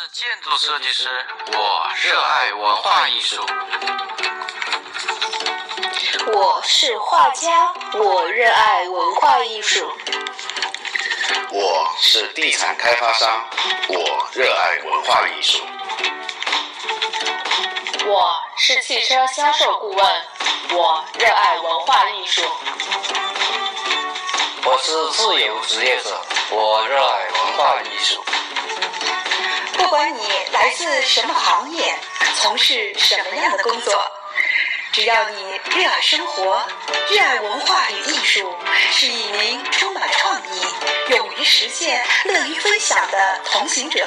是建筑设计师，我热爱文化艺术。我是画家，我热爱文化艺术。我是地产开发商，我热爱文化艺术。我是汽车销售顾问，我热爱文化艺术。我是自由职业者，我热爱文化艺术。不管你来自什么行业，从事什么样的工作，只要你热爱生活，热爱文化与艺术，是一名充满创意、勇于实践、乐于分享的同行者，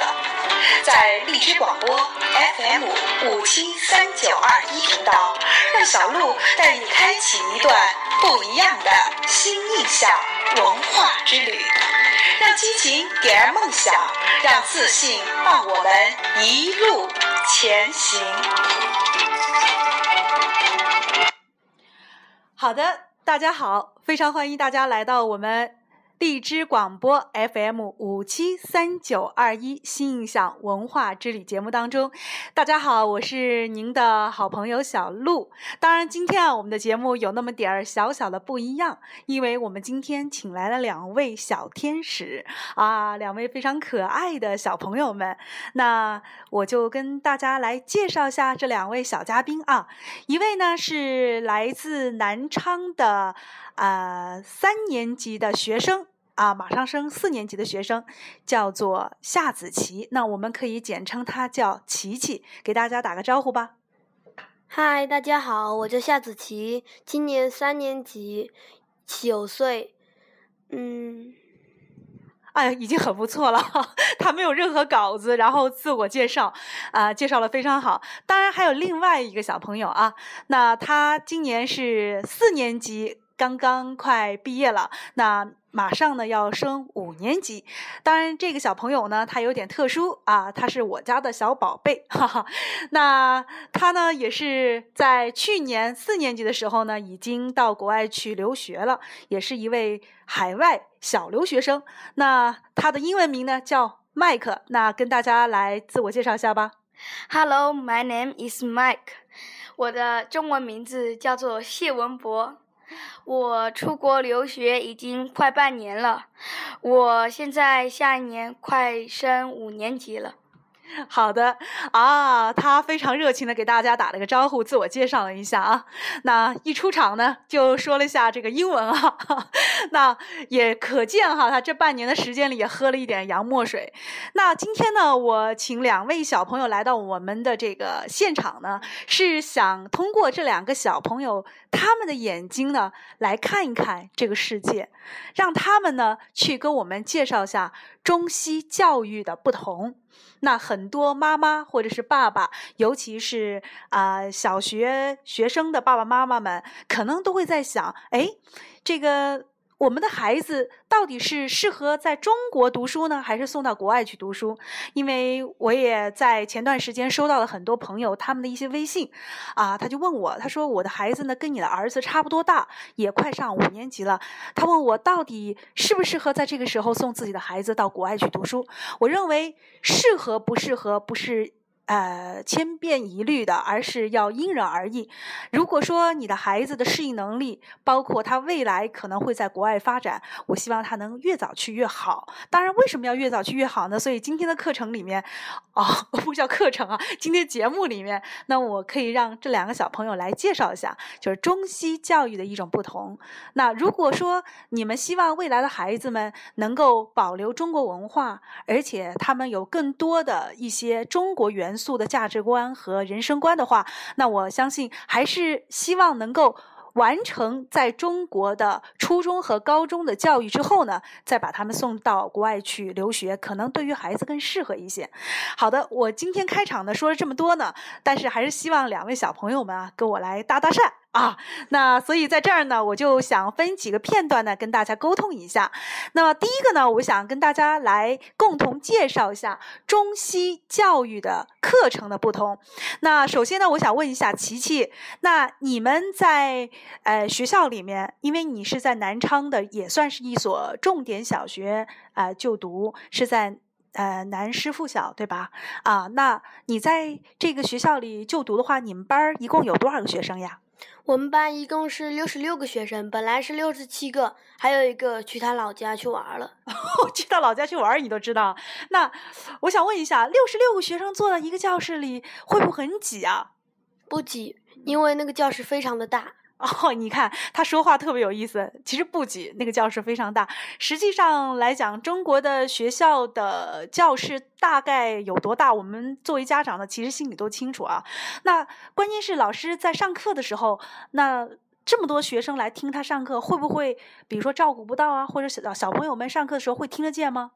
在荔枝广播 FM 五七三九二一频道，让小鹿带你开启一段不一样的新印象文化之旅。让激情点燃梦想，让自信伴我们一路前行。好的，大家好，非常欢迎大家来到我们荔枝广播 FM 五七三九二一新印象文化之旅节目当中。大家好，我是您的好朋友小鹿。当然，今天啊，我们的节目有那么点儿小小的不一样，因为我们今天请来了两位小天使啊，两位非常可爱的小朋友们。那我就跟大家来介绍一下这两位小嘉宾啊，一位呢是来自南昌的呃三年级的学生。啊，马上升四年级的学生叫做夏子琪，那我们可以简称她叫琪琪，给大家打个招呼吧。嗨，大家好，我叫夏子琪，今年三年级，九岁。嗯，哎，已经很不错了。他没有任何稿子，然后自我介绍，啊，介绍的非常好。当然还有另外一个小朋友啊，那他今年是四年级，刚刚快毕业了。那马上呢要升五年级，当然这个小朋友呢他有点特殊啊，他是我家的小宝贝，哈哈。那他呢也是在去年四年级的时候呢，已经到国外去留学了，也是一位海外小留学生。那他的英文名呢叫麦克，那跟大家来自我介绍一下吧。Hello, my name is Mike，我的中文名字叫做谢文博。我出国留学已经快半年了，我现在下一年快升五年级了。好的啊，他非常热情的给大家打了个招呼，自我介绍了一下啊。那一出场呢，就说了一下这个英文啊，那也可见哈，他这半年的时间里也喝了一点洋墨水。那今天呢，我请两位小朋友来到我们的这个现场呢，是想通过这两个小朋友他们的眼睛呢，来看一看这个世界，让他们呢去跟我们介绍一下中西教育的不同。那很多妈妈或者是爸爸，尤其是啊、小学学生的爸爸妈妈们，可能都会在想：哎，这个我们的孩子到底是适合在中国读书呢，还是送到国外去读书？因为我也在前段时间收到了很多朋友他们的一些微信，啊，他就问我，他说我的孩子呢跟你的儿子差不多大，也快上五年级了，他问我到底适不适合在这个时候送自己的孩子到国外去读书？我认为适合不适合不是。呃，千变一律的，而是要因人而异。如果说你的孩子的适应能力，包括他未来可能会在国外发展，我希望他能越早去越好。当然，为什么要越早去越好呢？所以今天的课程里面，哦，不叫课程啊，今天节目里面，那我可以让这两个小朋友来介绍一下，就是中西教育的一种不同。那如果说你们希望未来的孩子们能够保留中国文化，而且他们有更多的一些中国元严肃的价值观和人生观的话，那我相信还是希望能够。完成在中国的初中和高中的教育之后呢，再把他们送到国外去留学，可能对于孩子更适合一些。好的，我今天开场呢说了这么多呢，但是还是希望两位小朋友们啊跟我来搭搭讪啊。那所以在这儿呢，我就想分几个片段呢跟大家沟通一下。那么第一个呢，我想跟大家来共同介绍一下中西教育的课程的不同。那首先呢，我想问一下琪琪，那你们在呃，学校里面，因为你是在南昌的，也算是一所重点小学啊、呃、就读，是在呃南师附小，对吧？啊，那你在这个学校里就读的话，你们班一共有多少个学生呀？我们班一共是六十六个学生，本来是六十七个，还有一个去他老家去玩了。去他老家去玩，你都知道。那我想问一下，六十六个学生坐在一个教室里，会不会很挤啊？不挤，因为那个教室非常的大。哦，你看他说话特别有意思。其实不挤，那个教室非常大。实际上来讲，中国的学校的教室大概有多大？我们作为家长呢，其实心里都清楚啊。那关键是老师在上课的时候，那这么多学生来听他上课，会不会比如说照顾不到啊？或者小小朋友们上课的时候会听得见吗？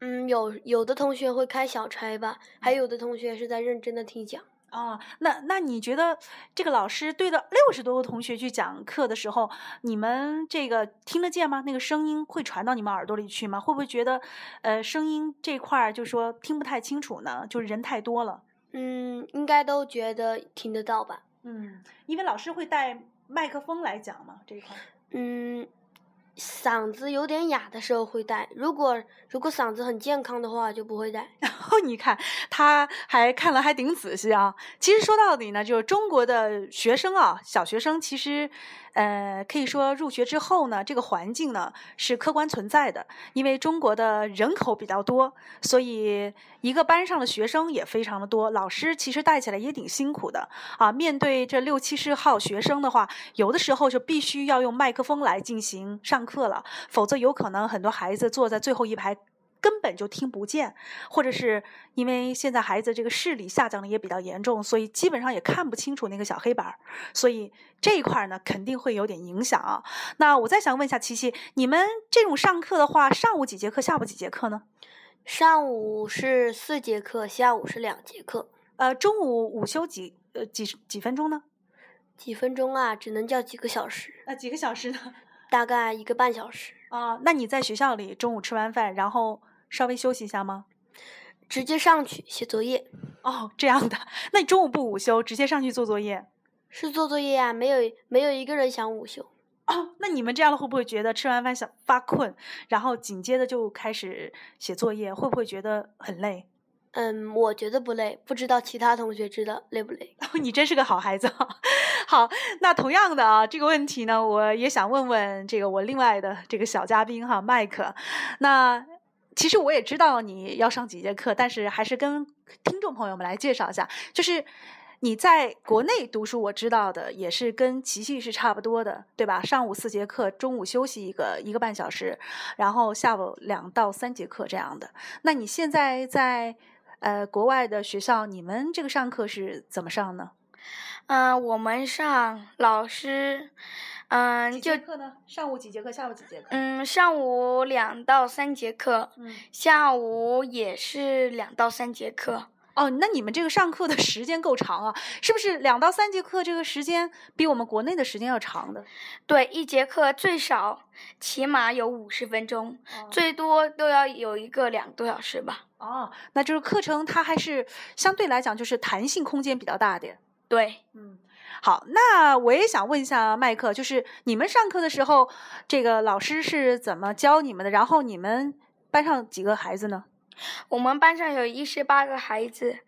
嗯，有有的同学会开小差吧，还有的同学是在认真的听讲。哦，那那你觉得这个老师对着六十多个同学去讲课的时候，你们这个听得见吗？那个声音会传到你们耳朵里去吗？会不会觉得，呃，声音这块儿就说听不太清楚呢？就是人太多了。嗯，应该都觉得听得到吧？嗯，因为老师会带麦克风来讲嘛，这一块。嗯，嗓子有点哑的时候会戴，如果如果嗓子很健康的话就不会戴。然 后，你看他还看了还挺仔细啊。其实说到底呢，就是中国的学生啊，小学生其实，呃，可以说入学之后呢，这个环境呢是客观存在的。因为中国的人口比较多，所以一个班上的学生也非常的多，老师其实带起来也挺辛苦的啊。面对这六七十号学生的话，有的时候就必须要用麦克风来进行上课了，否则有可能很多孩子坐在最后一排。根本就听不见，或者是因为现在孩子这个视力下降的也比较严重，所以基本上也看不清楚那个小黑板儿，所以这一块呢肯定会有点影响啊。那我再想问一下琪琪，你们这种上课的话，上午几节课，下午几节课呢？上午是四节课，下午是两节课。呃，中午午休几呃几几分钟呢？几分钟啊，只能叫几个小时。呃，几个小时呢？大概一个半小时。啊，那你在学校里中午吃完饭，然后稍微休息一下吗？直接上去写作业。哦，这样的，那你中午不午休，直接上去做作业？是做作业啊，没有没有一个人想午休。哦，那你们这样的会不会觉得吃完饭想发困，然后紧接着就开始写作业，会不会觉得很累？嗯，我觉得不累，不知道其他同学知道累不累？你真是个好孩子。好，那同样的啊，这个问题呢，我也想问问这个我另外的这个小嘉宾哈，麦克。那其实我也知道你要上几节课，但是还是跟听众朋友们来介绍一下，就是你在国内读书，我知道的也是跟琪琪是差不多的，对吧？上午四节课，中午休息一个一个半小时，然后下午两到三节课这样的。那你现在在呃国外的学校，你们这个上课是怎么上呢？嗯、我们上老师，嗯、几就节课呢？上午几节课，下午几节课？嗯，上午两到三节课，嗯。下午也是两到三节课。哦，那你们这个上课的时间够长啊，是不是两到三节课这个时间比我们国内的时间要长的？对，一节课最少起码有五十分钟，最多都要有一个两个多小时吧。哦，那就是课程它还是相对来讲就是弹性空间比较大点。对，嗯，好，那我也想问一下麦克，就是你们上课的时候，这个老师是怎么教你们的？然后你们班上几个孩子呢？我们班上有一十八个孩子，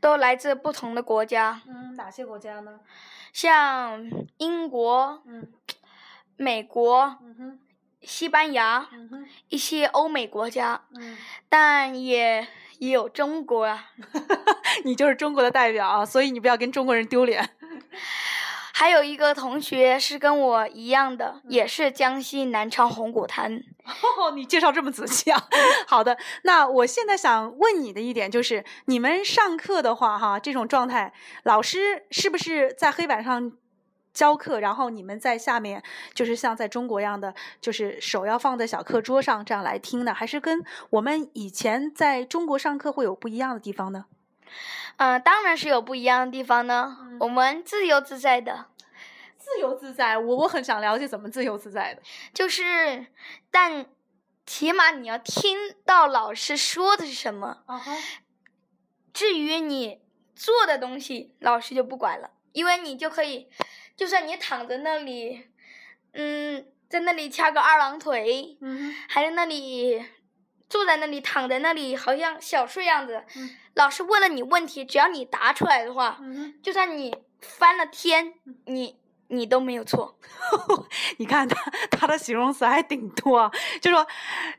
都来自不同的国家，嗯，哪些国家呢？像英国、嗯美国、嗯，西班牙嗯，一些欧美国家，嗯，但也也有中国啊，你就是中国的代表啊，所以你不要跟中国人丢脸。还有一个同学是跟我一样的，也是江西南昌红谷滩。哦，你介绍这么仔细啊！好的，那我现在想问你的一点就是，你们上课的话，哈，这种状态，老师是不是在黑板上教课，然后你们在下面，就是像在中国一样的，就是手要放在小课桌上这样来听呢？还是跟我们以前在中国上课会有不一样的地方呢？嗯、当然是有不一样的地方呢。我们自由自在的，自由自在，我我很想了解怎么自由自在的。就是，但起码你要听到老师说的是什么。至于你做的东西，老师就不管了，因为你就可以，就算你躺在那里，嗯，在那里掐个二郎腿，嗯，还在那里坐在那里，躺在那里，好像小睡样子。嗯老师问了你问题，只要你答出来的话，嗯就算你翻了天，你你都没有错。你看他他的形容词还挺多啊，就说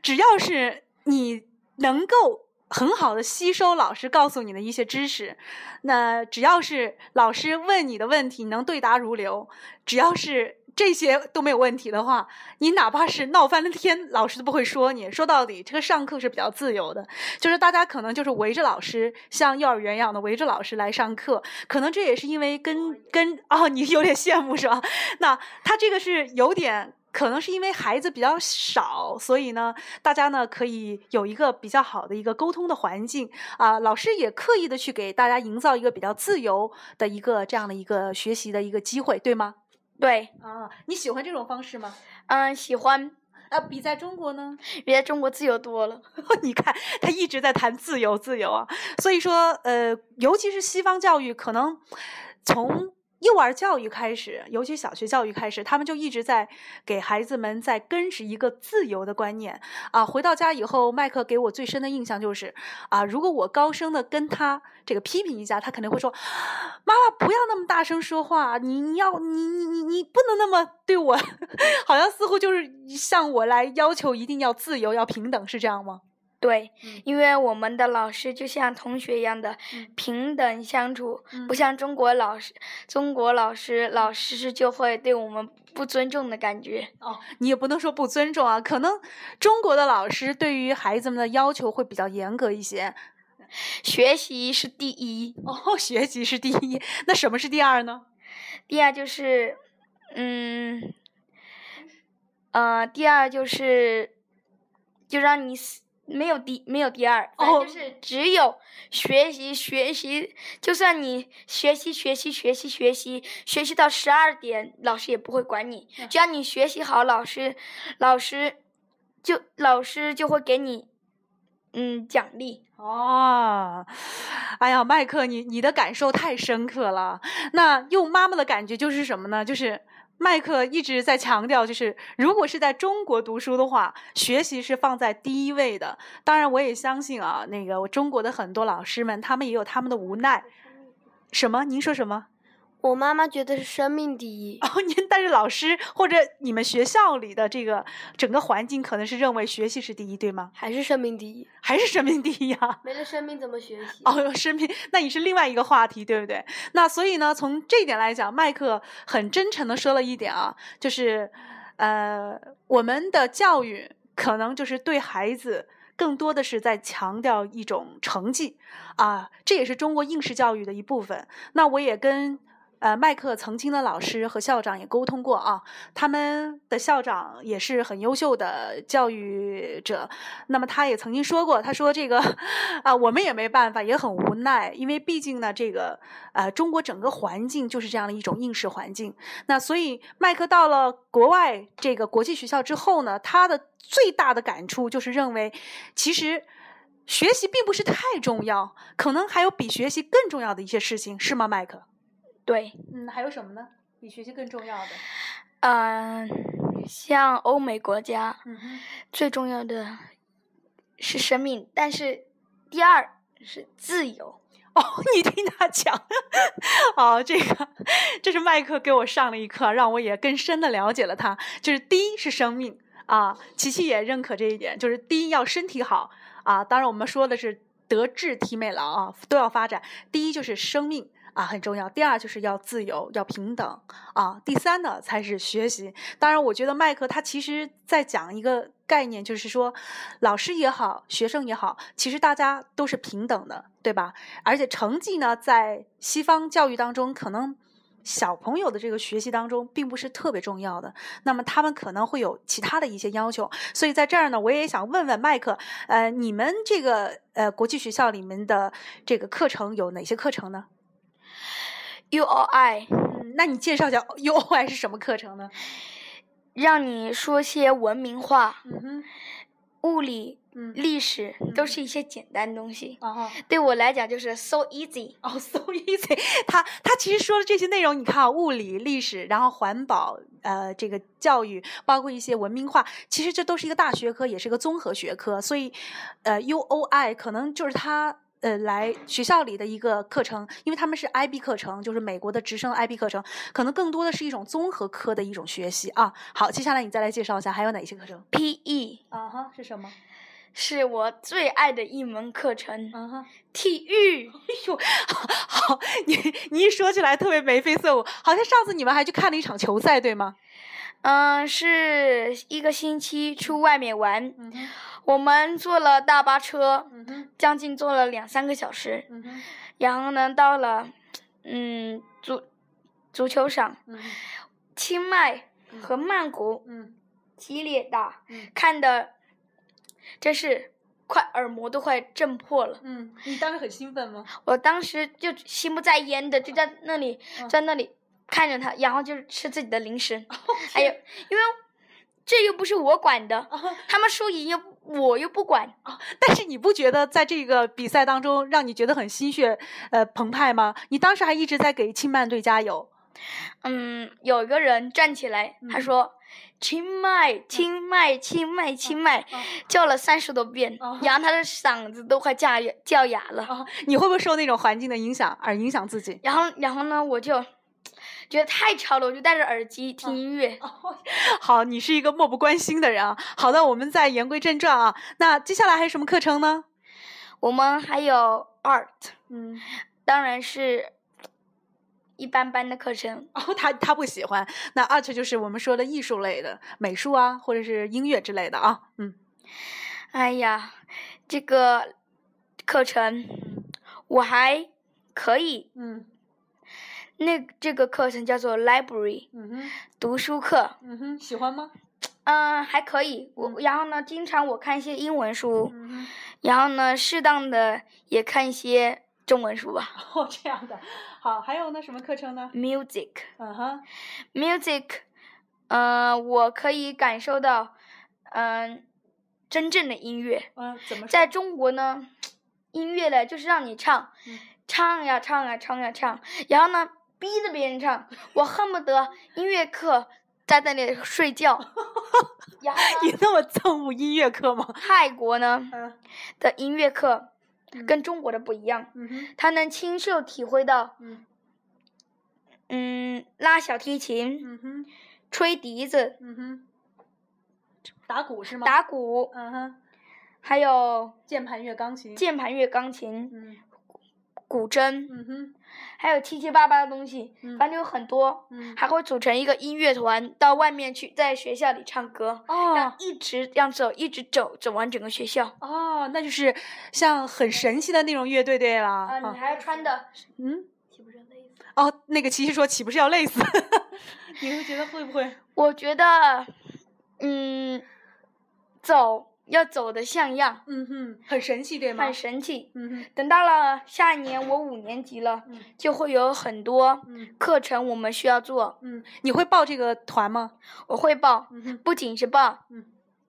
只要是你能够很好的吸收老师告诉你的一些知识，那只要是老师问你的问题你能对答如流，只要是。这些都没有问题的话，你哪怕是闹翻了天，老师都不会说你。说到底，这个上课是比较自由的，就是大家可能就是围着老师，像幼儿园一样的围着老师来上课。可能这也是因为跟跟哦，你有点羡慕是吧？那他这个是有点，可能是因为孩子比较少，所以呢，大家呢可以有一个比较好的一个沟通的环境啊。老师也刻意的去给大家营造一个比较自由的一个这样的一个学习的一个机会，对吗？对，啊，你喜欢这种方式吗？嗯，喜欢啊，比在中国呢？比在中国自由多了。你看，他一直在谈自由，自由啊。所以说，呃，尤其是西方教育，可能从幼儿教育开始，尤其小学教育开始，他们就一直在给孩子们在根植一个自由的观念啊。回到家以后，麦克给我最深的印象就是啊，如果我高声的跟他这个批评一下，他肯定会说：“妈妈不要那么大声说话，你你要你你你你不能那么对我，好像似乎就是向我来要求一定要自由要平等，是这样吗？”对，嗯因为我们的老师就像同学一样的嗯平等相处，嗯不像中国老师，中国老师老师就会对我们不尊重的感觉。哦，你也不能说不尊重啊，可能中国的老师对于孩子们的要求会比较严格一些。学习是第一，哦，学习是第一，那什么是第二呢？第二就是，嗯，呃，第二就是，就让你死没有第没有第二，反正哦就是只有学习学习，就算你学习学习学习学习学习到十二点，老师也不会管你，只要你学习好，老师老师就老师就会给你嗯奖励。哦，哎呀，麦克，你你的感受太深刻了。那用妈妈的感觉就是什么呢？就是麦克一直在强调，就是如果是在中国读书的话，学习是放在第一位的。当然，我也相信啊，那个我中国的很多老师们，他们也有他们的无奈。什么？您说什么？我妈妈觉得是生命第一。哦，您但是老师或者你们学校里的这个整个环境，可能是认为学习是第一，对吗？还是生命第一，还是生命第一啊？没了生命怎么学习？哦，生命，那你是另外一个话题，对不对？那所以呢，从这一点来讲，麦克很真诚的说了一点啊，就是，呃，我们的教育可能就是对孩子更多的是在强调一种成绩啊，这也是中国应试教育的一部分。那我也跟。呃，麦克曾经的老师和校长也沟通过啊，他们的校长也是很优秀的教育者。那么他也曾经说过，他说这个啊，我们也没办法，也很无奈，因为毕竟呢，这个呃，中国整个环境就是这样的一种应试环境。那所以麦克到了国外这个国际学校之后呢，他的最大的感触就是认为，其实学习并不是太重要，可能还有比学习更重要的一些事情，是吗，麦克？对，嗯，还有什么呢？比学习更重要的？嗯、像欧美国家，嗯，最重要的是生命，但是第二是自由。哦，你听他讲，哦，这个这是麦克给我上了一课，让我也更深的了解了他。就是第一是生命啊，琪琪也认可这一点，就是第一要身体好啊。当然我们说的是德智体美劳啊都要发展，第一就是生命。啊，很重要。第二就是要自由，要平等啊。第三呢才是学习。当然，我觉得麦克他其实在讲一个概念，就是说，老师也好，学生也好，其实大家都是平等的，对吧？而且成绩呢，在西方教育当中，可能小朋友的这个学习当中，并不是特别重要的。那么他们可能会有其他的一些要求。所以在这儿呢，我也想问问麦克，呃，你们这个呃国际学校里面的这个课程有哪些课程呢？U O I 嗯，那你介绍一下 U O I 是什么课程呢？让你说些文明话，嗯哼，物理、嗯历史都是一些简单东西。对我来讲就是 so easy。哦、s o easy。他他其实说的这些内容，你看啊，物理、历史，然后环保，呃，这个教育，包括一些文明化，其实这都是一个大学科，也是一个综合学科。所以，呃，U O I 可能就是他。呃，来学校里的一个课程，因为他们是 IB 课程，就是美国的直升 IB 课程，可能更多的是一种综合科的一种学习啊。好，接下来你再来介绍一下还有哪些课程？PE 啊哈，是什么？是我最爱的一门课程，啊哈。体育。哎呦，好，你你一说起来特别眉飞色舞，好像上次你们还去看了一场球赛，对吗？嗯，是一个星期出外面玩，我们坐了大巴车，嗯，将近坐了两三个小时，嗯，然后呢，到了嗯足足球场，嗯，清迈和曼谷嗯激烈打，嗯看的真是快耳膜都快震破了。嗯，你当时很兴奋吗？我当时就心不在焉的就在那里，嗯在那里看着他，然后就是吃自己的零食。还有，因为这又不是我管的，啊他们输赢又我又不管。但是你不觉得在这个比赛当中让你觉得很心血呃澎湃吗？你当时还一直在给青曼队加油。嗯，有一个人站起来，他嗯说：“清迈，清迈，清迈，清迈”，啊叫了三十多遍哦，然后他的嗓子都快叫哑叫哑了。啊，你会不会受那种环境的影响而影响自己？然后，然后呢，我就觉得太吵了，我就戴着耳机听音乐。好，你是一个漠不关心的人啊。好的，我们再言归正传啊。那接下来还有什么课程呢？我们还有 art，嗯，当然是一般般的课程。哦，他他不喜欢。那 art 就是我们说的艺术类的，美术啊，或者是音乐之类的啊。嗯，哎呀，这个课程我还可以。嗯那这个课程叫做 library 嗯哼，读书课，嗯哼，喜欢吗？嗯，还可以。我然后呢，经常我看一些英文书，嗯，然后呢，适当的也看一些中文书吧。哦，这样的。好，还有呢，什么课程呢？music 嗯哼，music，嗯、我可以感受到，嗯、真正的音乐。嗯，怎么？在中国呢，音乐呢就是让你唱，嗯唱呀唱呀唱呀唱，然后呢逼着别人唱，我恨不得音乐课在那里睡觉。你，那么憎恶音乐课吗？泰国呢嗯的音乐课嗯跟中国的不一样，嗯，他能亲身体会到，嗯嗯，拉小提琴、吹笛子、打鼓是吗？打鼓，嗯哼，还有键盘乐钢琴。键盘乐、钢琴、嗯古筝，嗯哼还有七七八八的东西，嗯反正有很多。嗯。还会组成一个音乐团，到外面去，在学校里唱歌，哦一直这样走，一直走，走完整个学校。哦，那就是像很神奇的那种乐队对了。啊，啊你还要穿的，嗯，岂不是累哦，那个琪琪说岂不是要累死？你会觉得会不会？我觉得，嗯，走要走的像样，嗯哼，很神奇对吗？很神奇。嗯哼，等到了下一年，我五年级了，嗯就会有很多嗯课程我们需要做。嗯，你会报这个团吗？我会报，嗯，不仅是报，嗯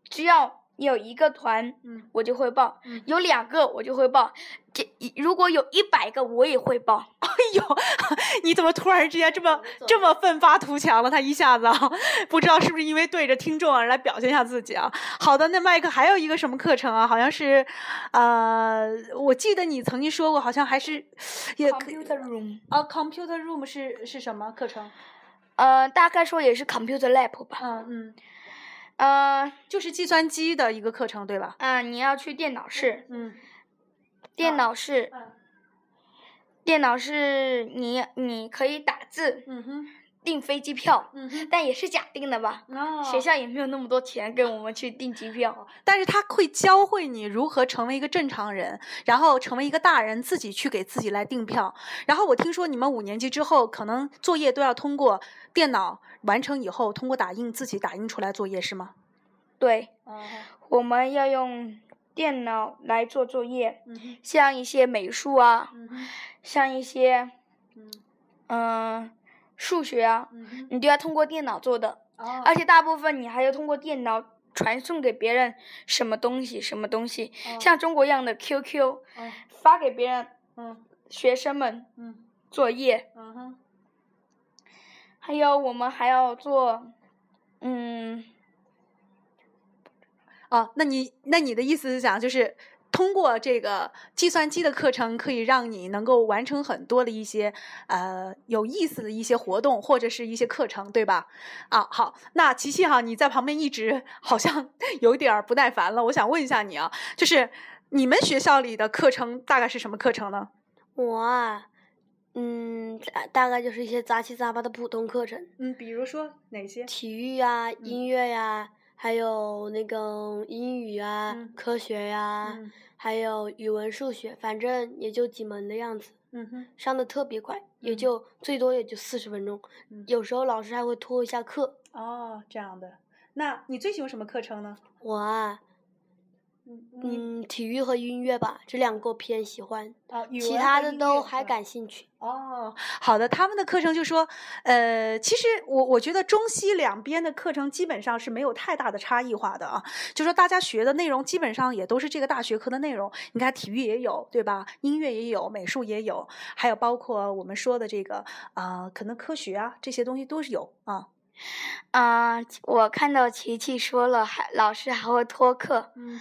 只要有一个团，嗯我就会报；嗯有两个我就会报。这如果有一百个，我也会报。哎呦，你怎么突然之间这么这么奋发图强了？他一下子啊，不知道是不是因为对着听众而来表现一下自己啊？好的，那麦克还有一个什么课程啊？好像是，呃，我记得你曾经说过，好像还是也 Computer room，啊，computer room 是是什么课程？呃，大概说也是 computer lab 吧。嗯嗯，呃，就是计算机的一个课程，对吧？嗯、你要去电脑室，嗯。电脑室，嗯。电脑室你你可以打字嗯哼订飞机票，嗯，但也是假订的吧？哦学校也没有那么多钱给我们去订机票。但是他会教会你如何成为一个正常人，然后成为一个大人，自己去给自己来订票。然后我听说你们五年级之后，可能作业都要通过电脑完成以后，通过打印自己打印出来作业是吗？对，哦，我们要用电脑来做作业，嗯，像一些美术啊，嗯，像一些嗯嗯、数学啊，嗯，你都要通过电脑做的，哦而且大部分你还要通过电脑传送给别人什么东西，什么东西，哦像中国一样的 QQ，、嗯发给别人嗯学生们嗯作业，嗯哼，还有我们还要做，嗯，哦，那你那你的意思是讲，就是通过这个计算机的课程，可以让你能够完成很多的一些呃有意思的一些活动或者是一些课程，对吧？啊，好，那琪琪哈，你在旁边一直好像 有点儿不耐烦了，我想问一下你啊，就是你们学校里的课程大概是什么课程呢？我啊，嗯，大大概就是一些杂七杂八的普通课程，嗯，比如说哪些？体育呀、音乐呀，还有那个英语啊、嗯科学呀，嗯还有语文、数学，反正也就几门的样子。嗯哼，上的特别快，也嗯就最多也就四十分钟，嗯有时候老师还会拖一下课。哦，这样的。那你最喜欢什么课程呢？我啊，嗯体育和音乐吧，这两个我偏喜欢，啊，其他的都还感兴趣。哦，好的，他们的课程就说，呃，其实我我觉得中西两边的课程基本上是没有太大的差异化的啊，就说大家学的内容基本上也都是这个大学科的内容。你看体育也有，对吧？音乐也有，美术也有，还有包括我们说的这个啊、可能科学啊这些东西都是有啊。啊、我看到琪琪说了，还老师还会拖课，嗯，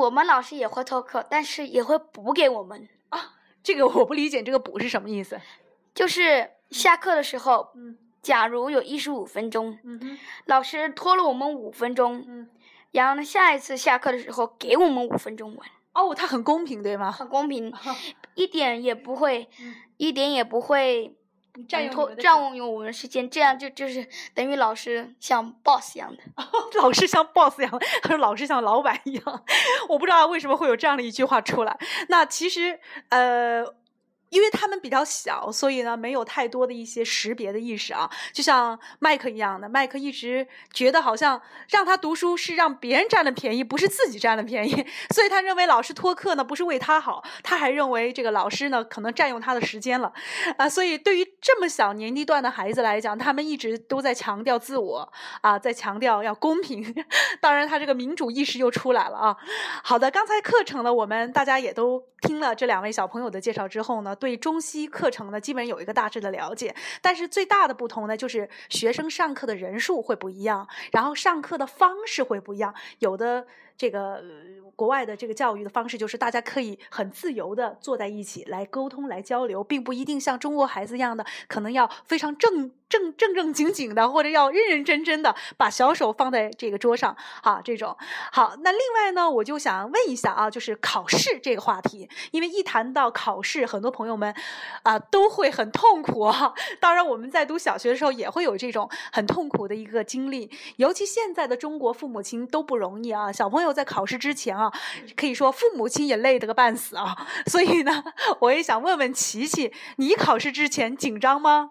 我们老师也会拖课，但是也会补给我们，啊这个我不理解，这个补是什么意思？就是下课的时候，嗯。假如有一十五分钟，老师拖了我们五分钟，嗯，然后呢，下一次下课的时候给我们五分钟玩，哦，他很公平，对吗？很公平，一点也不会，嗯。一点也不会占用占用我们的时间，这样就就是等于老师像 boss 一样的。老师像 boss 一样，他说老师像老板一样，我不知道为什么会有这样的一句话出来。那其实呃。因为他们比较小，所以呢没有太多的一些识别的意识啊，就像麦克一样的，麦克一直觉得好像让他读书是让别人占了便宜，不是自己占了便宜，所以他认为老师拖课呢不是为他好，他还认为这个老师呢可能占用他的时间了，啊，所以对于这么小年纪段的孩子来讲，他们一直都在强调自我啊，在强调要公平。当然，他这个民主意识又出来了啊。好的，刚才课程呢，我们大家也都听了这两位小朋友的介绍之后呢，对中西课程呢，基本有一个大致的了解。但是最大的不同呢，就是学生上课的人数会不一样，然后上课的方式会不一样。有的这个、呃国外的这个教育的方式，就是大家可以很自由的坐在一起来沟通、来交流，并不一定像中国孩子一样的，可能要非常正正正正经经的，或者要认认真真的把小手放在这个桌上，哈，这种。好，那另外呢，我就想问一下啊，就是考试这个话题，因为一谈到考试，很多朋友们啊、都会很痛苦啊。当然，我们在读小学的时候也会有这种很痛苦的一个经历，尤其现在的中国父母亲都不容易啊。小朋友在考试之前啊，可以说父母亲也累得个半死啊。所以呢，我也想问问琪琪，你考试之前紧张吗？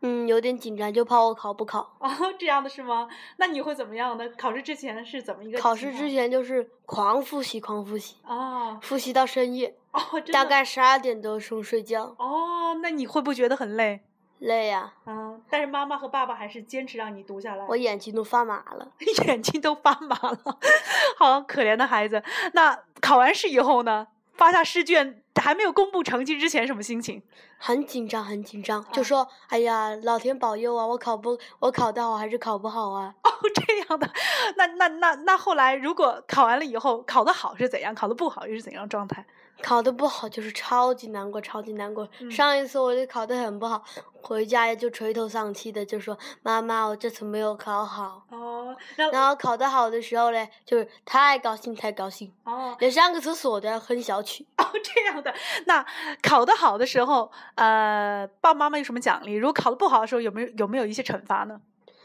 嗯，有点紧张，就怕我考不考。哦，这样的是吗？那你会怎么样呢？考试之前是怎么一个？考试之前就是狂复习，狂复习，啊复习到深夜，哦，大概十二点多钟睡觉，哦，那你会不会觉得很累？累呀、嗯，但是妈妈和爸爸还是坚持让你读下来。我眼睛都发麻了。眼睛都发麻了，好可怜的孩子。那考完试以后呢？发下试卷还没有公布成绩之前，什么心情？很紧张，很紧张，啊就说：“哎呀，老天保佑啊！我考不，我考得好还是考不好啊哦，这样的。那那那那后来，如果考完了以后考得好是怎样？考得不好又是怎样状态？？”考得不好就是超级难过，超级难过。嗯上一次我就考得很不好，回家就垂头丧气的就说：“妈妈，我这次没有考好。哦，”然后考得好的时候嘞，就是太高兴，太高兴，哦连上个厕所都要哼小曲。哦这样的。那考得好的时候，呃，爸爸妈妈有什么奖励？如果考得不好的时候，有没有有没有一些惩罚呢？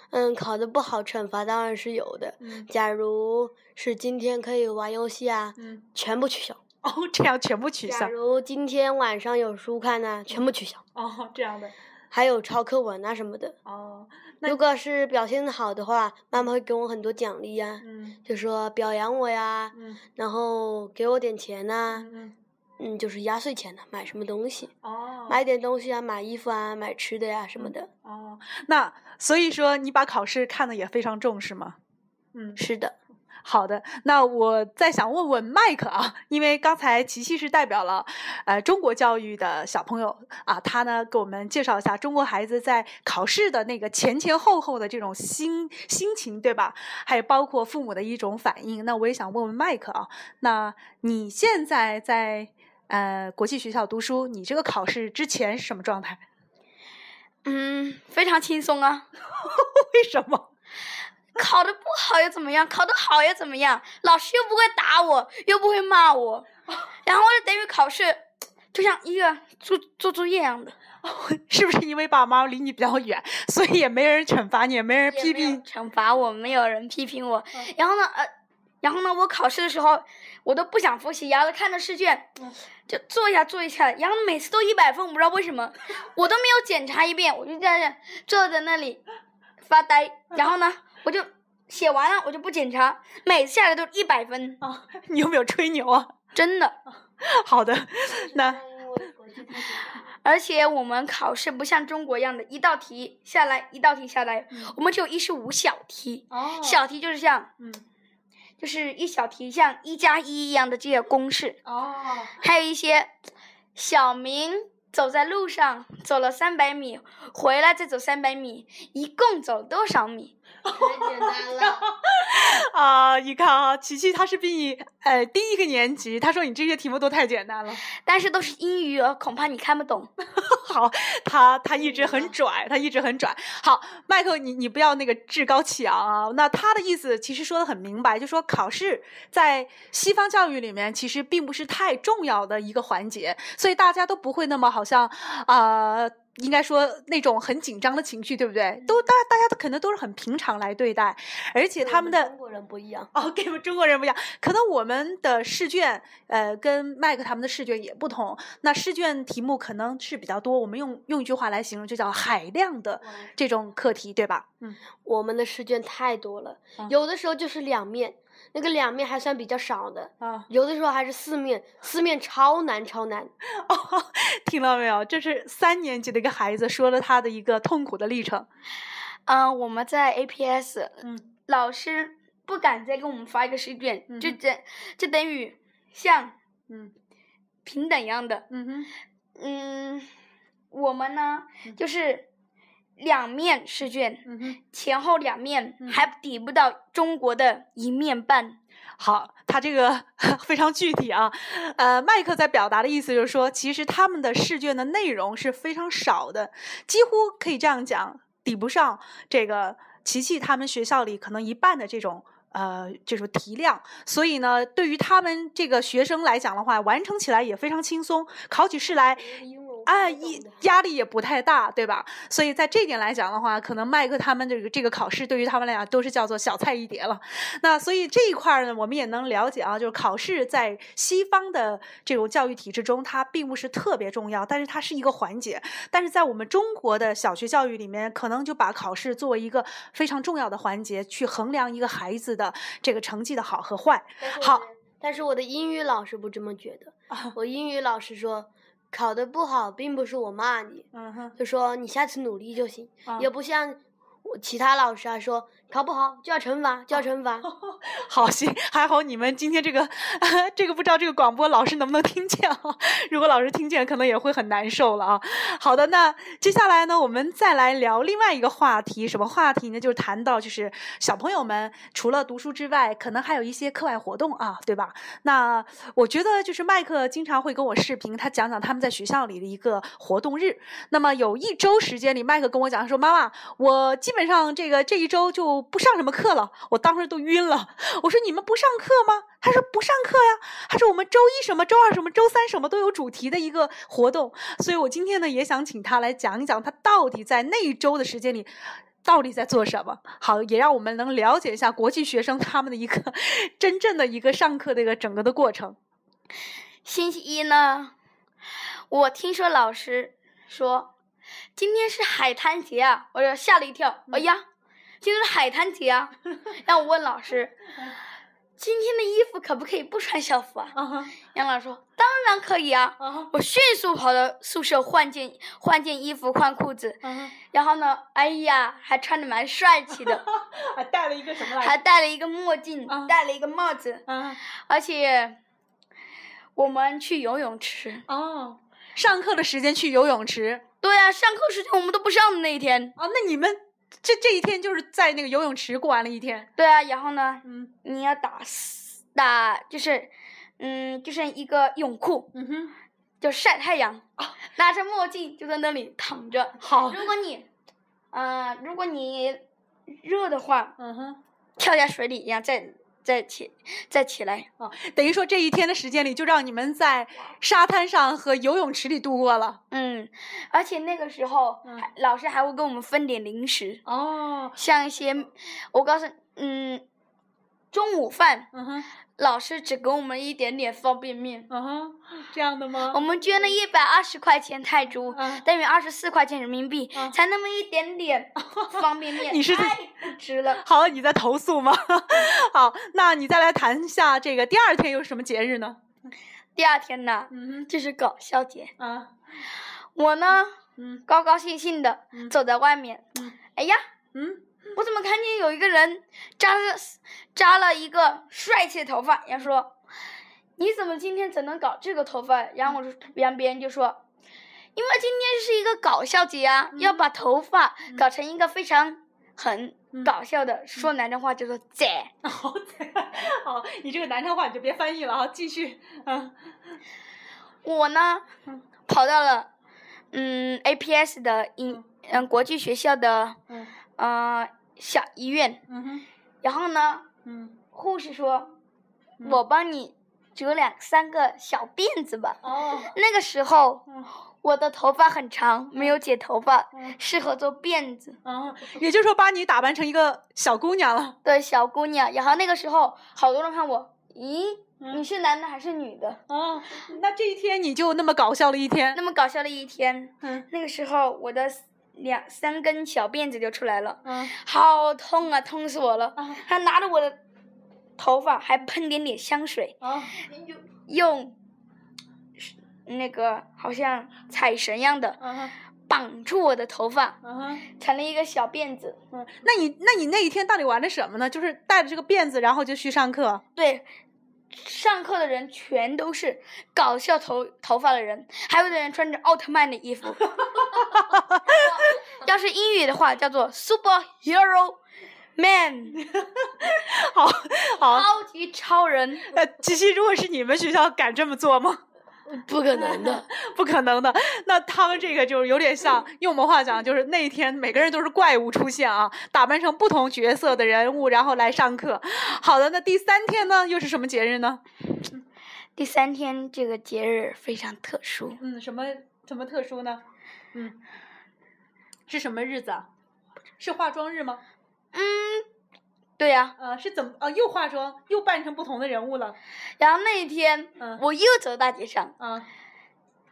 嗯，考得不好，惩罚当然是有的。嗯假如是今天可以玩游戏啊，嗯，全部取消。哦，这样全部取消假。如今天晚上有书看呢、全部取消。哦，这样的。还有抄课文啊什么的。哦，那如果是表现的好的话，妈妈会给我很多奖励呀、嗯就说表扬我呀，嗯然后给我点钱呐、嗯嗯嗯，就是压岁钱呐、买什么东西，哦买点东西啊，买衣服啊，买吃的呀、什么的。哦，那所以说你把考试看的也非常重是吗？嗯，是的，好的，那我再想问问麦克啊，因为刚才琪琪是代表了呃中国教育的小朋友啊，他呢给我们介绍一下中国孩子在考试的那个前前后后的这种心心情，对吧？还有包括父母的一种反应。那我也想问问麦克啊，那你现在在呃国际学校读书，你这个考试之前是什么状态？嗯，非常轻松啊。为什么？考得不好又怎么样？考得好又怎么样？老师又不会打我，又不会骂我，然后我就等于考试就像一个做做作业一样的。是不是因为爸妈离你比较远，所以也没人惩罚你，也没人批评？惩罚我，没有人批评我。然后呢，呃，然后呢，我考试的时候我都不想复习，然后看着试卷就做一下做一下，然后每次都一百分，我不知道为什么，我都没有检查一遍，我就在那坐在那里发呆。然后呢，我就写完了，我就不检查，每次下来都一百分，啊，你有没有吹牛啊？真的。好的，那而且我们考试不像中国一样的一道题下来一道题下来，我们只有一十五小题，哦小题就是像嗯就是一小题像一加一一样的这些公式，哦，还有一些小明走在路上走了三百米，回来再走三百米，一共走了多少米？太简单了。啊，你看啊，琪琪他是比你呃低一个年级，他说你这些题目都太简单了。但是都是英语哦，恐怕你看不懂。好，他他一直很拽，他一直很拽。好，麦克，你你不要那个趾高气昂啊。那他的意思其实说的很明白，就说考试在西方教育里面其实并不是太重要的一个环节，所以大家都不会那么好像啊。呃应该说那种很紧张的情绪，对不对？都大大家都可能都是很平常来对待，而且他们的中国人不一样。哦，跟我们中国人不一样，可能我们的试卷，呃，跟麦克他们的试卷也不同。那试卷题目可能是比较多，我们用用一句话来形容，就叫海量的这种课题，对吧？嗯，我们的试卷太多了，啊有的时候就是两面，那个两面还算比较少的，啊，有的时候还是四面，四面超难超难。哦，听到没有？这是三年级的一个孩子说了他的一个痛苦的历程。嗯、我们在 APS，嗯，老师不敢再给我们发一个试卷，就嗯哼等就等于像嗯平等一样的。嗯哼，嗯，我们呢就是两面试卷，嗯。前后两面嗯还抵不到中国的一面半。好，他这个 非常具体啊。呃，麦克在表达的意思就是说，其实他们的试卷的内容是非常少的，几乎可以这样讲，抵不上这个琪琪他们学校里可能一半的这种。呃，这种题量，所以呢，对于他们这个学生来讲的话，完成起来也非常轻松，考起试来啊，一压力也不太大，对吧？所以在这点来讲的话，可能麦克他们这个这个考试对于他们来讲都是叫做小菜一碟了。那所以这一块呢，我们也能了解啊，就是考试在西方的这种教育体制中，它并不是特别重要，但是它是一个环节。但是在我们中国的小学教育里面，可能就把考试作为一个非常重要的环节，去衡量一个孩子的这个成绩的好和坏。好，但是我的英语老师不这么觉得，我英语老师说，考得不好并不是我骂你，嗯哼，就说你下次努力就行，啊。也不像我其他老师啊说考不好就要惩罚，就要惩罚。好行，还好你们今天这个 这个不知道这个广播老师能不能听见啊？如果老师听见，可能也会很难受了啊。好的，那接下来呢，我们再来聊另外一个话题，什么话题呢？就是谈到就是小朋友们除了读书之外，可能还有一些课外活动啊，对吧？那我觉得就是麦克经常会跟我视频，他讲讲他们在学校里的一个活动日。那么有一周时间里，麦克跟我讲说：“妈妈，我基本上这个这一周就不上什么课了。”我当时都晕了。我说：“你们不上课吗？”他说：“不上课呀。”他说：“我们周一什么、周二什么、周三什么都有主题的一个活动。”所以我今天呢，也想请他来讲一讲他到底在那一周的时间里。到底在做什么？好，也让我们能了解一下国际学生他们的一个 真正的一个上课的一个整个的过程。星期一呢，我听说老师说今天是海滩节啊，我就吓了一跳。哎呀，今天是海滩节啊！让我问老师，今天的衣服可不可以不穿校服啊？杨老师说当然可以啊。我迅速跑到宿舍换件换件衣服换裤子，然后呢，哎呀，还穿的蛮帅气的，还戴了一个什么来还？戴了一个墨镜啊，戴了一个帽子，啊而且我们去游泳池。哦，上课的时间去游泳池对啊，上课时间我们都不上的那一天。啊？那你们这这一天就是在那个游泳池过完了一天？对啊，然后呢，嗯你要打死打就是，嗯，就是一个泳裤，嗯哼，就晒太阳，拿着墨镜就在那里躺着。好，如果你，呃，如果你热的话，嗯哼。跳下水里，然后再再起再起来。哦，等于说这一天的时间里，就让你们在沙滩上和游泳池里度过了。嗯，而且那个时候，老师还会给我们分点零食，哦，像一些，我告诉，嗯，中午饭嗯哼，老师只给我们一点点方便面，嗯哼，这样的吗？我？们捐了一百二十块钱泰铢，嗯。等于二十四块钱人民币，嗯。才那么一点点 方便面，你是太不值了。好，你在投诉吗？好，那你再来谈一下这个第二天有什么节日呢？第二天呢，嗯就是搞笑节，哼，啊，我呢嗯。高高兴兴的嗯。走在外面，嗯。哎呀，嗯，我怎么看见有一个人扎了扎了一个帅气的头发？然后说：“你怎么今天怎能搞这个头发？”然后我说，然后别人就说：“因为今天是一个搞笑节啊，要把头发搞成一个非常很嗯搞笑的，说南昌话叫做“贼 好，好，你这个南昌话你就别翻译了啊，继续，嗯”。我呢嗯，跑到了嗯 APS 的英嗯国际学校的嗯呃小医院，嗯哼，然后呢，嗯，护士说：“嗯我帮你折两三个小辫子吧。哦，那个时候嗯我的头发很长，没有剪头发，嗯适合做辫子哦，也就是说把你打扮成一个小姑娘了。对小姑娘。然后那个时候，好多人看我，咦，嗯你是男的还是女的？哦，那这一天你就那么搞笑了一天。那么搞笑的一天。嗯那个时候，我的两三根小辫子就出来了，嗯好痛啊，痛死我了！啊他拿着我的头发，还喷点点香水。啊用那个好像彩绳一样的绑住我的头发，成了一个小辫子。嗯，那你那你那一天到底玩的什么呢？就是带着这个辫子，然后就去上课。对，上课的人全都是搞笑头头发的人，还有的人穿着奥特曼的衣服。要是英语的话，叫做 superhero man，好好，超级超人。呃，琪琪，如果是你们学校敢这么做吗？不可能的。不可能的。那他们这个就是有点像，用我们话讲，就是那一天每个人都是怪物出现啊，打扮成不同角色的人物，然后来上课。好的，那第三天呢，又是什么节日呢？第三天这个节日非常特殊，嗯，什么什么特殊呢？嗯，是什么日子啊？是化妆日吗？嗯，对呀、呃，是怎么？呃，又化妆，又扮成不同的人物了。然后那一天，嗯我又走大街上，啊，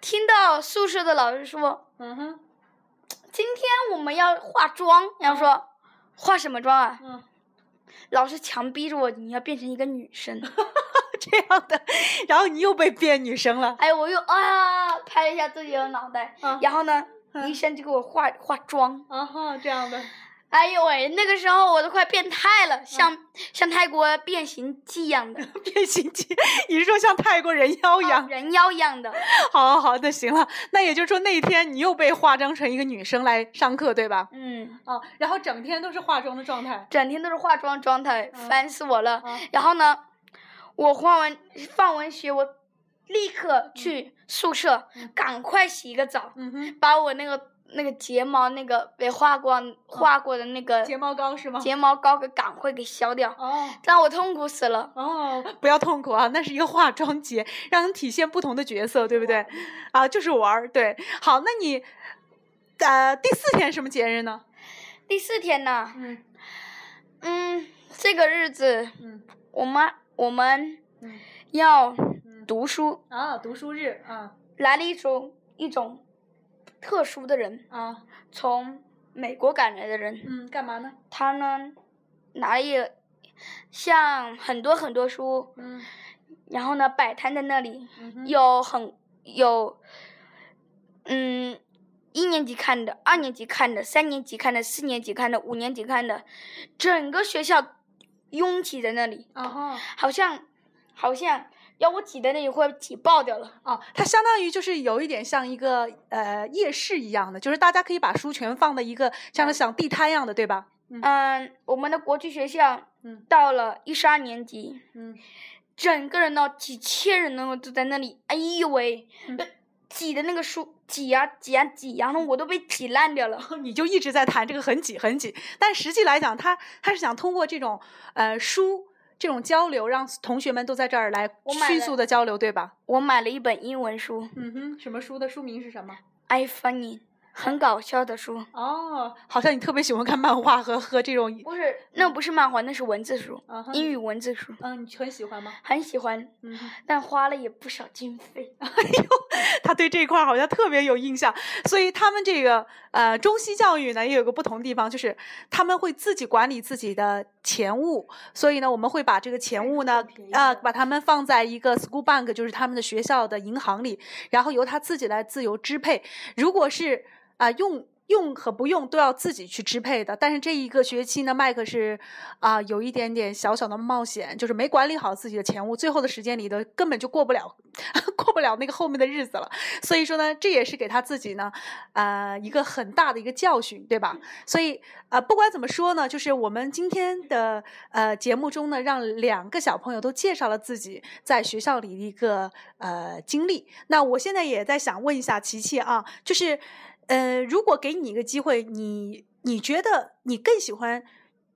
听到宿舍的老师说，嗯哼，今天我们要化妆，然后说化什么妆啊？嗯，老师强逼着我，你要变成一个女生。这样的，然后你又被变女生了。哎，我又啊拍了一下自己的脑袋，啊然后呢，嗯医生就给我化化妆。啊哈，这样的。哎呦喂，那个时候我都快变态了，像、像泰国变形记一样的，变形记，你是说像泰国人妖一样？人妖一样的。好好好，那行了。那也就是说那一天你又被化妆成一个女生来上课，对吧？嗯，哦，然后整天都是化妆的状态。整天都是化妆状态，嗯烦死我了。啊然后呢，我化完放完学，我立刻去宿舍，赶快洗一个澡，嗯，把我那个那个睫毛那个被画过画过的那个睫毛膏是吗？睫毛膏给赶快给消掉，哦让我痛苦死了。哦，不要痛苦啊，那是一个化妆节，让人体现不同的角色，对不对？啊，就是玩儿。对，好，那你呃第四天什么节日呢？第四天呢，嗯嗯，这个日子嗯我们我们嗯要读书，啊，读书日啊来了一种一种特殊的人，啊。从美国赶来的人，嗯，干嘛呢？他呢拿了一像很多很多书，嗯。然后呢摆摊在那里，嗯有很有，嗯，一年级看的，二年级看的，三年级看的，四年级看的，五年级看的，整个学校拥挤在那里，啊哈。好像好像要我挤在那一会挤爆掉了。哦，它相当于就是有一点像一个呃夜市一样的，就是大家可以把书全放在一个像是像地摊一样的，对吧？嗯，我们的国际学校嗯到了一十二年级，嗯整个人呢几千人呢都在那里，哎呦喂，挤的那个书挤呀挤呀挤，然后我都被挤烂掉了。你就一直在谈这个很挤很挤，但实际来讲，他他是想通过这种呃书这种交流，让同学们都在这儿来迅速的交流，对吧？我买了一本英文书嗯哼，什么书的书名是什么？，I funny，很搞笑的书。哦，好像你特别喜欢看漫画和和这种，不是，那不是漫画，那是文字书，英语文字书，嗯，你很喜欢吗？很喜欢，嗯哼。但花了也不少经费。哎呦他对这一块儿好像特别有印象，所以他们这个呃中西教育呢也有个不同地方，就是他们会自己管理自己的钱物，所以呢我们会把这个钱物呢啊、把它们放在一个 school bank，就是他们的学校的银行里，然后由他自己来自由支配。如果是啊、用。用和不用都要自己去支配的，但是这一个学期呢，麦克是啊、有一点点小小的冒险，就是没管理好自己的钱物，最后的时间里头根本就过不了，过不了那个后面的日子了。所以说呢，这也是给他自己呢，呃，一个很大的一个教训，对吧？所以呃，不管怎么说呢，就是我们今天的呃节目中呢，让两个小朋友都介绍了自己在学校里的一个呃经历。那我现在也在想问一下琪琪啊，就是呃，如果给你一个机会，你你觉得你更喜欢？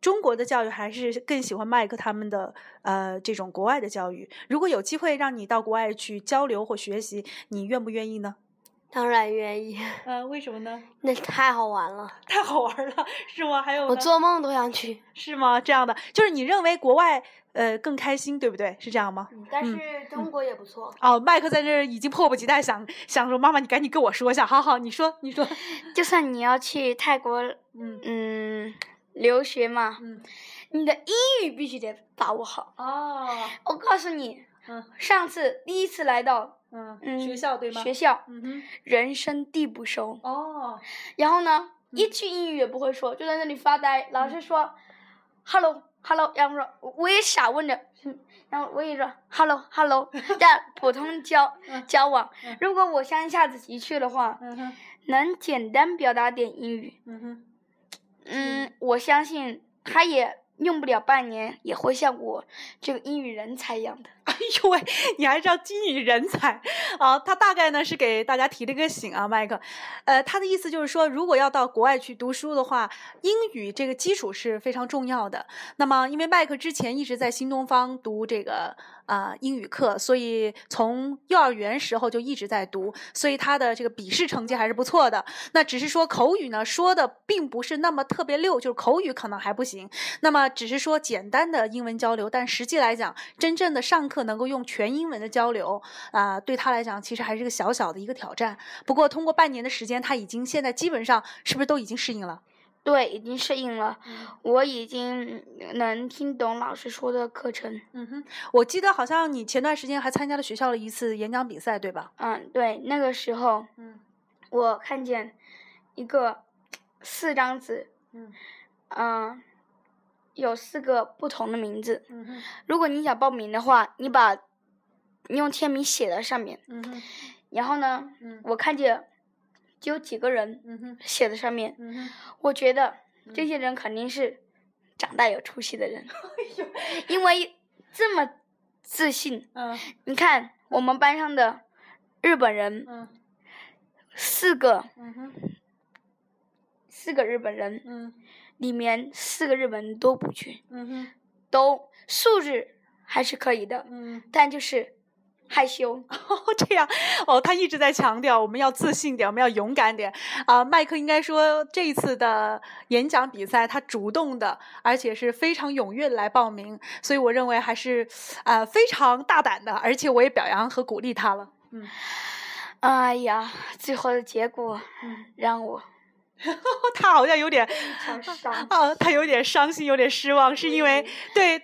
中国的教育还是更喜欢麦克他们的呃这种国外的教育。如果有机会让你到国外去交流或学习，你愿不愿意呢？当然愿意，呃，为什么呢？那太好玩了，太好玩了，是吗？还有我做梦都想去。是吗？这样的，就是你认为国外呃更开心，对不对？是这样吗？但是中国也不错。哦，麦克在这儿已经迫不及待想想说，妈妈你赶紧跟我说一下，好好，你说你说，就算你要去泰国，嗯嗯，留学嘛，嗯，你的英语必须得把握好。哦，我告诉你，嗯上次第一次来到嗯嗯学校对吗？学校，人生地不熟，哦，然后呢，嗯。一句英语也不会说，就在那里发呆。老师说，hello hello，然后说我也傻问着，嗯 然后我也说 hello hello，这样普通交 交往。嗯。如果我乡下自己去的话，能简单表达点英语，嗯哼，嗯，我相信他也用不了半年，也会像我这个英语人才一样的。哎呦喂，你还知道英语人才啊？他大概呢是给大家提了个醒啊，麦克。呃，他的意思就是说，如果要到国外去读书的话，英语这个基础是非常重要的。那么，因为麦克之前一直在新东方读这个啊、英语课，所以从幼儿园时候就一直在读，所以他的这个笔试成绩还是不错的。那只是说口语呢说的并不是那么特别溜，就是口语可能还不行。那么只是说简单的英文交流，但实际来讲，真正的上课能够用全英文的交流啊、对他来讲其实还是个小小的一个挑战。不过通过半年的时间，他已经现在基本上是不是都已经适应了？对，已经适应了，我已经能听懂老师说的课程。嗯哼，我记得好像你前段时间还参加了学校的一次演讲比赛，对吧？嗯，对，那个时候，嗯我看见一个四张纸，嗯嗯，有四个不同的名字。嗯如果你想报名的话，你把你用签名写在上面，嗯然后呢，嗯我看见就有几个人写在上面，嗯，我觉得这些人肯定是长大有出息的人，因为这么自信。嗯你看我们班上的日本人，嗯四个嗯四个日本人嗯里面，四个日本人都不去，嗯哼都素质还是可以的，嗯。但就是害羞。哦，这样哦，他一直在强调我们要自信点，我们要勇敢点啊、麦克应该说这一次的演讲比赛，他主动的，而且是非常踊跃的来报名，所以我认为还是呃非常大胆的，而且我也表扬和鼓励他了。嗯，哎呀，最后的结果嗯让我 他好像有点。啊，他有点伤心，有点失望，是因为对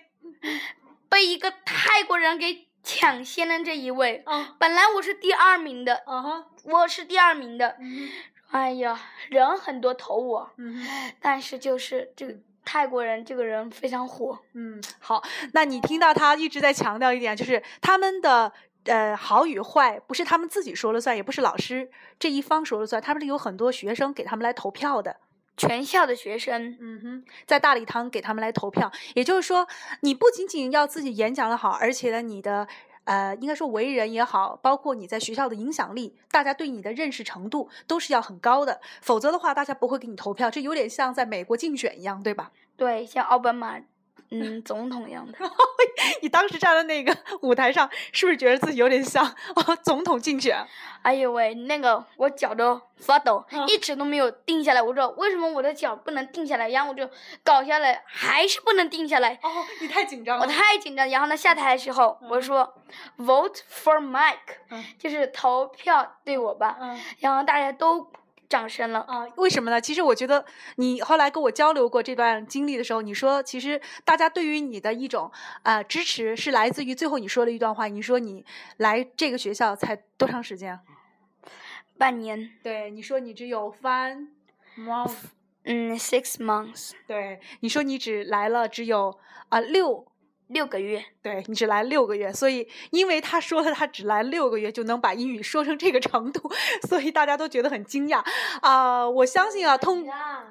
被一个泰国人给抢先了这一位。啊本来我是第二名的，啊哈，我是第二名的。嗯哎呀，人很多投我，嗯但是就是这个泰国人这个人非常火。嗯，好，那你听到他一直在强调一点，就是他们的。呃，好与坏不是他们自己说了算，也不是老师这一方说了算，他们是有很多学生给他们来投票的。全校的学生，嗯哼，在大礼堂给他们来投票，也就是说，你不仅仅要自己演讲的好，而且呢，你的呃，应该说为人也好，包括你在学校的影响力，大家对你的认识程度都是要很高的，否则的话，大家不会给你投票。这有点像在美国竞选一样，对吧？对，像奥巴马，嗯，总统一样的。你当时站在那个舞台上，是不是觉得自己有点像哦总统竞选？哎呦喂，那个我脚都发抖，嗯一直都没有定下来。我说为什么我的脚不能定下来？然后我就搞下来，还是不能定下来。哦，你太紧张了我。太紧张，然后呢，下台的时候我说，vote for Mike，、嗯就是投票对我吧。嗯然后大家都掌声了。啊，为什么呢？其实我觉得你后来跟我交流过这段经历的时候，你说其实大家对于你的一种呃支持是来自于最后你说了一段话，你说你来这个学校才多长时间啊？半年，对，你说你只有 five months，嗯，six months，对，你说你只来了只有啊、六。六个月。对你只来六个月，所以因为他说了他只来六个月就能把英语说成这个程度，所以大家都觉得很惊讶啊、我相信啊，通啊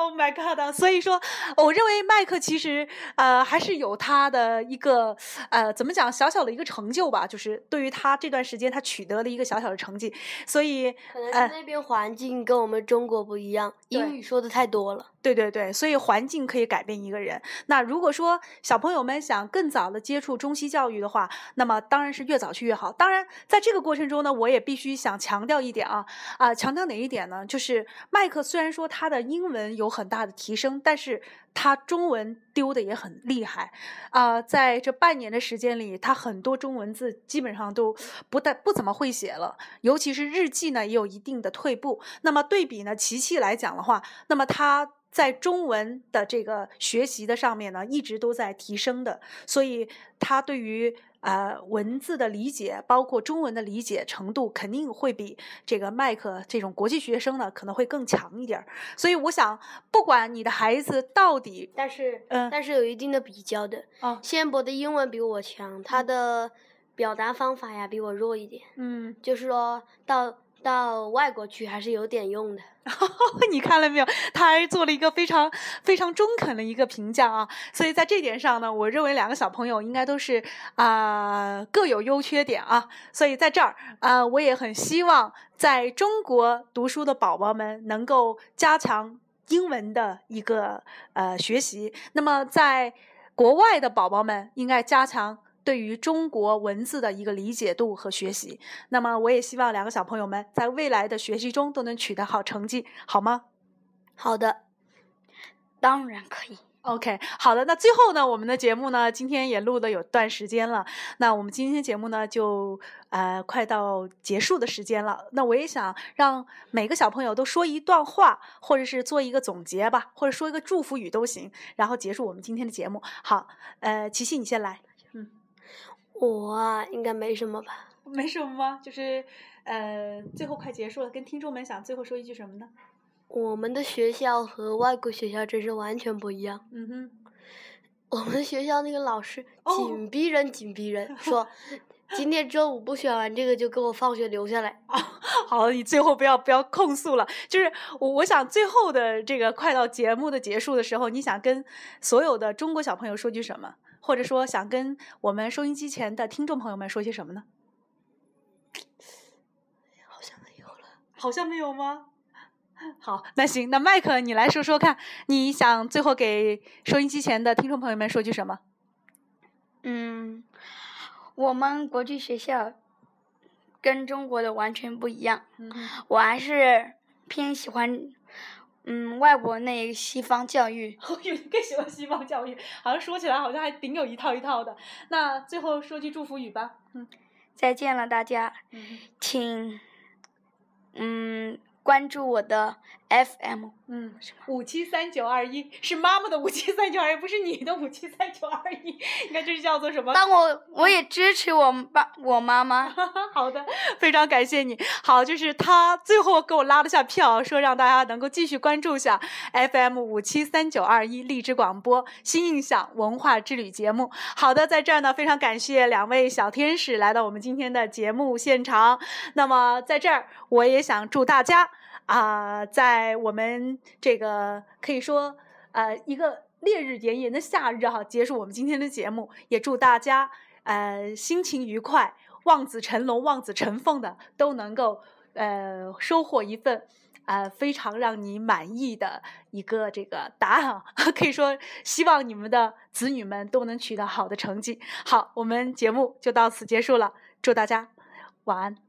，Oh my God！所以说，我认为麦克其实呃还是有他的一个呃怎么讲小小的一个成就吧，就是对于他这段时间他取得了一个小小的成绩，所以可能呃是那边环境跟我们中国不一样，英语说的太多了。对对对，所以环境可以改变一个人。那如果说小朋友们想更早的接触中西教育的话，那么当然是越早去越好。当然，在这个过程中呢，我也必须想强调一点啊啊、强调哪一点呢？就是麦克虽然说他的英文有很大的提升，但是他中文丢的也很厉害啊、在这半年的时间里，他很多中文字基本上都不但不怎么会写了，尤其是日记呢也有一定的退步。那么对比呢，琪琪来讲的话，那么他在中文的这个学习的上面呢，一直都在提升的，所以他对于呃文字的理解，包括中文的理解程度，肯定会比这个麦克这种国际学生呢可能会更强一点儿。所以我想，不管你的孩子到底但是，嗯但是有一定的比较的。哦先博的英文比我强，他的表达方法呀比我弱一点，嗯，就是说到到外国去还是有点用的。你看了没有？他还做了一个非常非常中肯的一个评价啊。所以在这点上呢，我认为两个小朋友应该都是啊、各有优缺点啊。所以在这儿啊、我也很希望在中国读书的宝宝们能够加强英文的一个呃学习。那么在国外的宝宝们应该加强。对于中国文字的一个理解度和学习，那么我也希望两个小朋友们在未来的学习中都能取得好成绩，好吗好的，当然可以。？OK，好的。那最后呢，我们的节目呢，今天也录的有段时间了。那我们今天节目呢，就呃快到结束的时间了。那我也想让每个小朋友都说一段话，或者是做一个总结吧，或者说一个祝福语都行，然后结束我们今天的节目。好，呃，琪琪你先来。我啊应该没什么吧。没什么吗？就是呃，最后快结束了，跟听众们想最后说一句什么呢？我们的学校和外国学校真是完全不一样。嗯哼。我们学校那个老师哦紧逼人，紧逼人，说今天中午不选完这个就给我放学留下来。好，你最后不要不要控诉了。就是我我想最后的这个快到节目的结束的时候，你想跟所有的中国小朋友说句什么，或者说想跟我们收音机前的听众朋友们说些什么呢？好像没有了。好像没有吗？好，那行，那麦克你来说说看，你想最后给收音机前的听众朋友们说句什么？嗯，我们国际学校跟中国的完全不一样，嗯我还是偏喜欢嗯外国那西方教育。我以为你更喜欢西方教育，好像说起来好像还挺有一套一套的。那最后说句祝福语吧。嗯再见了，大家，嗯请嗯关注我的 FM。嗯，五七三九二一是妈妈的五七三九二一，不是你的五七三九二一。你看这是叫做什么？当我我也支持我爸我妈妈。好的，非常感谢你。好，就是他最后给我拉了下票，说让大家能够继续关注下 FM 五七三九二一荔枝广播新印象文化之旅节目。好的，在这儿呢，非常感谢两位小天使来到我们今天的节目现场。那么在这儿，我也想祝大家。啊，在我们这个可以说呃一个烈日炎炎的夏日哈，结束我们今天的节目，也祝大家呃心情愉快，望子成龙、望子成凤的都能够呃收获一份呃非常让你满意的一个这个答案啊，可以说希望你们的子女们都能取得好的成绩。好，我们节目就到此结束了，祝大家晚安。